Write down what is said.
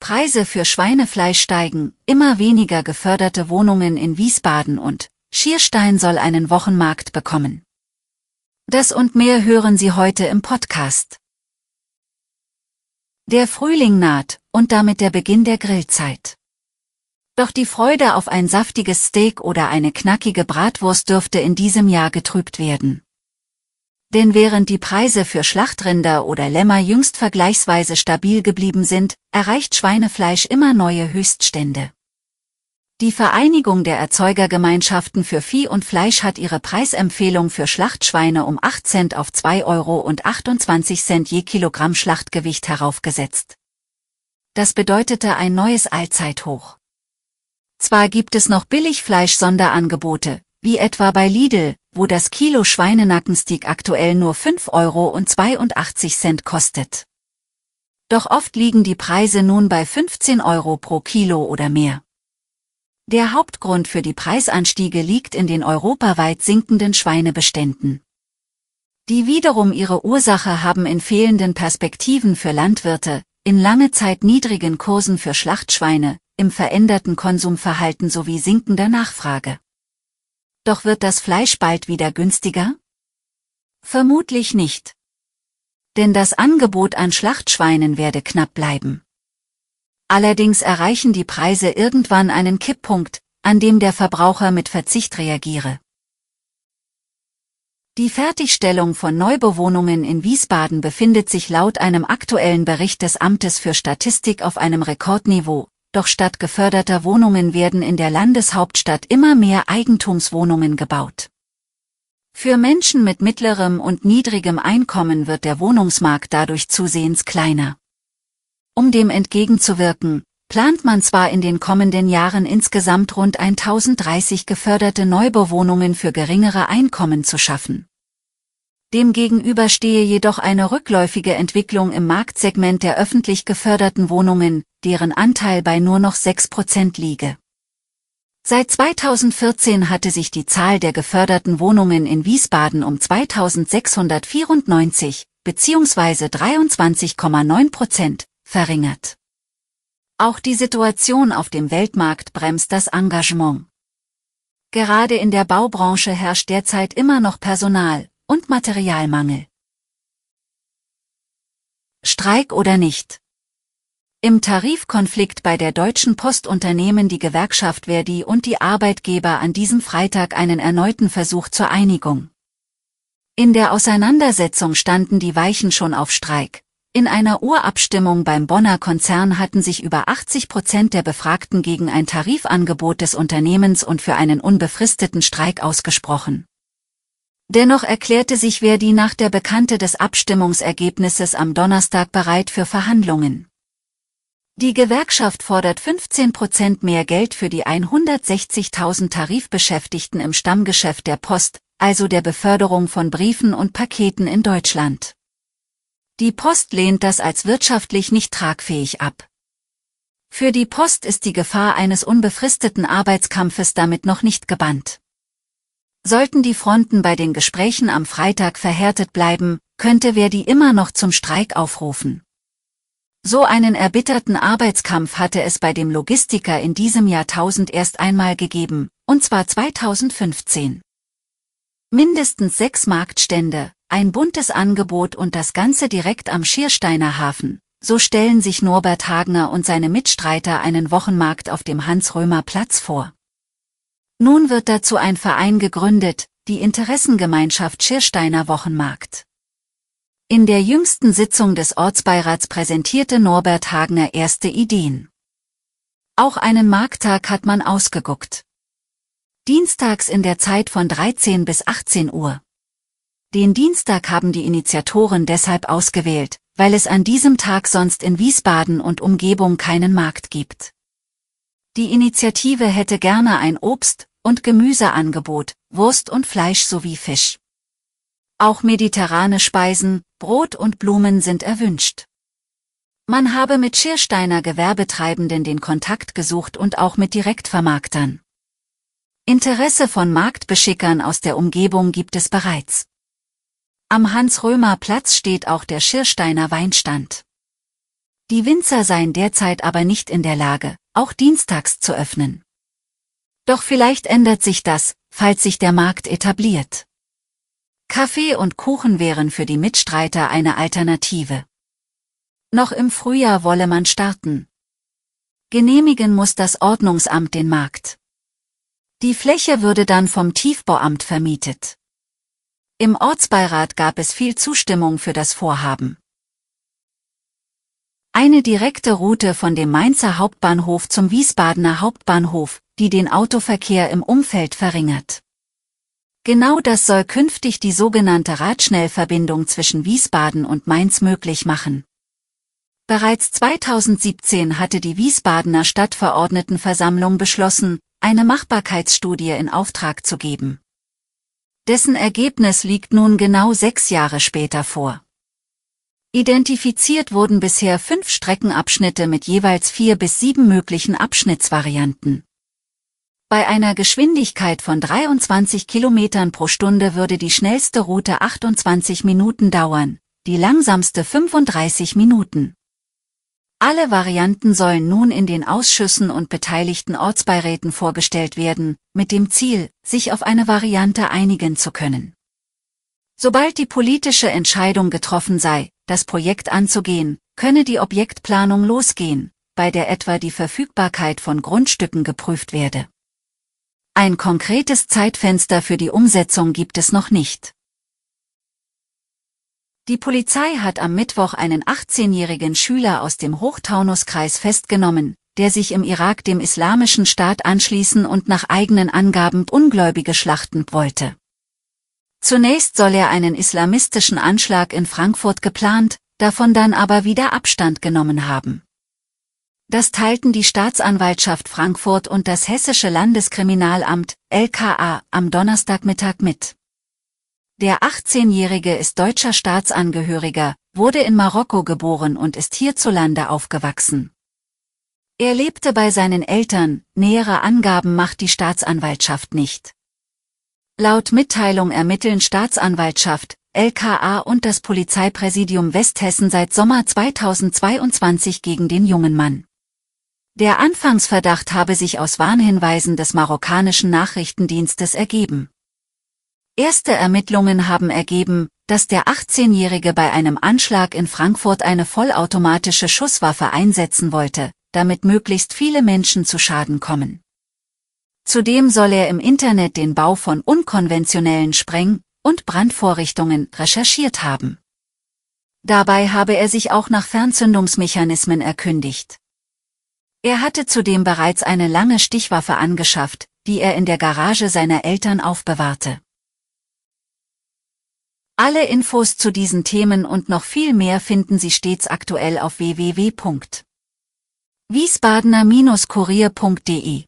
Preise für Schweinefleisch steigen, immer weniger geförderte Wohnungen in Wiesbaden und Schierstein soll einen Wochenmarkt bekommen. Das und mehr hören Sie heute im Podcast. Der Frühling naht und damit der Beginn der Grillzeit. Doch die Freude auf ein saftiges Steak oder eine knackige Bratwurst dürfte in diesem Jahr getrübt werden. Denn während die Preise für Schlachtrinder oder Lämmer jüngst vergleichsweise stabil geblieben sind, erreicht Schweinefleisch immer neue Höchststände. Die Vereinigung der Erzeugergemeinschaften für Vieh und Fleisch hat ihre Preisempfehlung für Schlachtschweine um 8 Cent auf 2 Euro und 28 Cent je Kilogramm Schlachtgewicht heraufgesetzt. Das bedeutete ein neues Allzeithoch. Zwar gibt es noch Billigfleisch-Sonderangebote, wie etwa bei Lidl, wo das Kilo Schweinenackensteak aktuell nur 5 Euro und 82 Cent kostet. Doch oft liegen die Preise nun bei 15 Euro pro Kilo oder mehr. Der Hauptgrund für die Preisanstiege liegt in den europaweit sinkenden Schweinebeständen. Die wiederum ihre Ursache haben in fehlenden Perspektiven für Landwirte, in lange Zeit niedrigen Kursen für Schlachtschweine, im veränderten Konsumverhalten sowie sinkender Nachfrage. Doch wird das Fleisch bald wieder günstiger? Vermutlich nicht. Denn das Angebot an Schlachtschweinen werde knapp bleiben. Allerdings erreichen die Preise irgendwann einen Kipppunkt, an dem der Verbraucher mit Verzicht reagiere. Die Fertigstellung von Neubewohnungen in Wiesbaden befindet sich laut einem aktuellen Bericht des Amtes für Statistik auf einem Rekordniveau, doch statt geförderter Wohnungen werden in der Landeshauptstadt immer mehr Eigentumswohnungen gebaut. Für Menschen mit mittlerem und niedrigem Einkommen wird der Wohnungsmarkt dadurch zusehends kleiner. Um dem entgegenzuwirken, plant man zwar in den kommenden Jahren insgesamt rund 1030 geförderte Neubewohnungen für geringere Einkommen zu schaffen. Demgegenüber stehe jedoch eine rückläufige Entwicklung im Marktsegment der öffentlich geförderten Wohnungen, deren Anteil bei nur noch 6% liege. Seit 2014 hatte sich die Zahl der geförderten Wohnungen in Wiesbaden um 2694 bzw. 23,9 Prozent verringert. Auch die Situation auf dem Weltmarkt bremst das Engagement. Gerade in der Baubranche herrscht derzeit immer noch Personal- und Materialmangel. Streik oder nicht? Im Tarifkonflikt bei der Deutschen Post unternehmen die Gewerkschaft Verdi und die Arbeitgeber an diesem Freitag einen erneuten Versuch zur Einigung. In der Auseinandersetzung standen die Weichen schon auf Streik. In einer Urabstimmung beim Bonner Konzern hatten sich über 80 Prozent der Befragten gegen ein Tarifangebot des Unternehmens und für einen unbefristeten Streik ausgesprochen. Dennoch erklärte sich Verdi nach der Bekannte des Abstimmungsergebnisses am Donnerstag bereit für Verhandlungen. Die Gewerkschaft fordert 15 Prozent mehr Geld für die 160.000 Tarifbeschäftigten im Stammgeschäft der Post, also der Beförderung von Briefen und Paketen in Deutschland. Die Post lehnt das als wirtschaftlich nicht tragfähig ab. Für die Post ist die Gefahr eines unbefristeten Arbeitskampfes damit noch nicht gebannt. Sollten die Fronten bei den Gesprächen am Freitag verhärtet bleiben, könnte Verdi immer noch zum Streik aufrufen. So einen erbitterten Arbeitskampf hatte es bei dem Logistiker in diesem Jahrtausend erst einmal gegeben, und zwar 2015. Mindestens sechs Marktstände, ein buntes Angebot und das Ganze direkt am Schiersteiner Hafen. So stellen sich Norbert Hagner und seine Mitstreiter einen Wochenmarkt auf dem Hans-Römer-Platz vor. Nun wird dazu ein Verein gegründet, die Interessengemeinschaft Schiersteiner Wochenmarkt. In der jüngsten Sitzung des Ortsbeirats präsentierte Norbert Hagner erste Ideen. Auch einen Markttag hat man ausgeguckt. Dienstags in der Zeit von 13 bis 18 Uhr. Den Dienstag haben die Initiatoren deshalb ausgewählt, weil es an diesem Tag sonst in Wiesbaden und Umgebung keinen Markt gibt. Die Initiative hätte gerne ein Obst- und Gemüseangebot, Wurst und Fleisch sowie Fisch. Auch mediterrane Speisen, Brot und Blumen sind erwünscht. Man habe mit Schiersteiner Gewerbetreibenden den Kontakt gesucht und auch mit Direktvermarktern. Interesse von Marktbeschickern aus der Umgebung gibt es bereits. Am Hans-Römer-Platz steht auch der Schiersteiner Weinstand. Die Winzer seien derzeit aber nicht in der Lage, auch dienstags zu öffnen. Doch vielleicht ändert sich das, falls sich der Markt etabliert. Kaffee und Kuchen wären für die Mitstreiter eine Alternative. Noch im Frühjahr wolle man starten. Genehmigen muss das Ordnungsamt den Markt. Die Fläche würde dann vom Tiefbauamt vermietet. Im Ortsbeirat gab es viel Zustimmung für das Vorhaben. Eine direkte Route von dem Mainzer Hauptbahnhof zum Wiesbadener Hauptbahnhof, die den Autoverkehr im Umfeld verringert. Genau das soll künftig die sogenannte Radschnellverbindung zwischen Wiesbaden und Mainz möglich machen. Bereits 2017 hatte die Wiesbadener Stadtverordnetenversammlung beschlossen, eine Machbarkeitsstudie in Auftrag zu geben. Dessen Ergebnis liegt nun genau sechs Jahre später vor. Identifiziert wurden bisher fünf Streckenabschnitte mit jeweils vier bis sieben möglichen Abschnittsvarianten. Bei einer Geschwindigkeit von 23 Kilometern pro Stunde würde die schnellste Route 28 Minuten dauern, die langsamste 35 Minuten. Alle Varianten sollen nun in den Ausschüssen und beteiligten Ortsbeiräten vorgestellt werden, mit dem Ziel, sich auf eine Variante einigen zu können. Sobald die politische Entscheidung getroffen sei, das Projekt anzugehen, könne die Objektplanung losgehen, bei der etwa die Verfügbarkeit von Grundstücken geprüft werde. Ein konkretes Zeitfenster für die Umsetzung gibt es noch nicht. Die Polizei hat am Mittwoch einen 18-jährigen Schüler aus dem Hochtaunuskreis festgenommen, der sich im Irak dem islamischen Staat anschließen und nach eigenen Angaben Ungläubige schlachten wollte. Zunächst soll er einen islamistischen Anschlag in Frankfurt geplant, davon dann aber wieder Abstand genommen haben. Das teilten die Staatsanwaltschaft Frankfurt und das Hessische Landeskriminalamt, LKA, am Donnerstagmittag mit. Der 18-Jährige ist deutscher Staatsangehöriger, wurde in Marokko geboren und ist hierzulande aufgewachsen. Er lebte bei seinen Eltern, nähere Angaben macht die Staatsanwaltschaft nicht. Laut Mitteilung ermitteln Staatsanwaltschaft, LKA und das Polizeipräsidium Westhessen seit Sommer 2022 gegen den jungen Mann. Der Anfangsverdacht habe sich aus Warnhinweisen des marokkanischen Nachrichtendienstes ergeben. Erste Ermittlungen haben ergeben, dass der 18-Jährige bei einem Anschlag in Frankfurt eine vollautomatische Schusswaffe einsetzen wollte, damit möglichst viele Menschen zu Schaden kommen. Zudem soll er im Internet den Bau von unkonventionellen Spreng- und Brandvorrichtungen recherchiert haben. Dabei habe er sich auch nach Fernzündungsmechanismen erkündigt. Er hatte zudem bereits eine lange Stichwaffe angeschafft, die er in der Garage seiner Eltern aufbewahrte. Alle Infos zu diesen Themen und noch viel mehr finden Sie stets aktuell auf www.wiesbadener-kurier.de.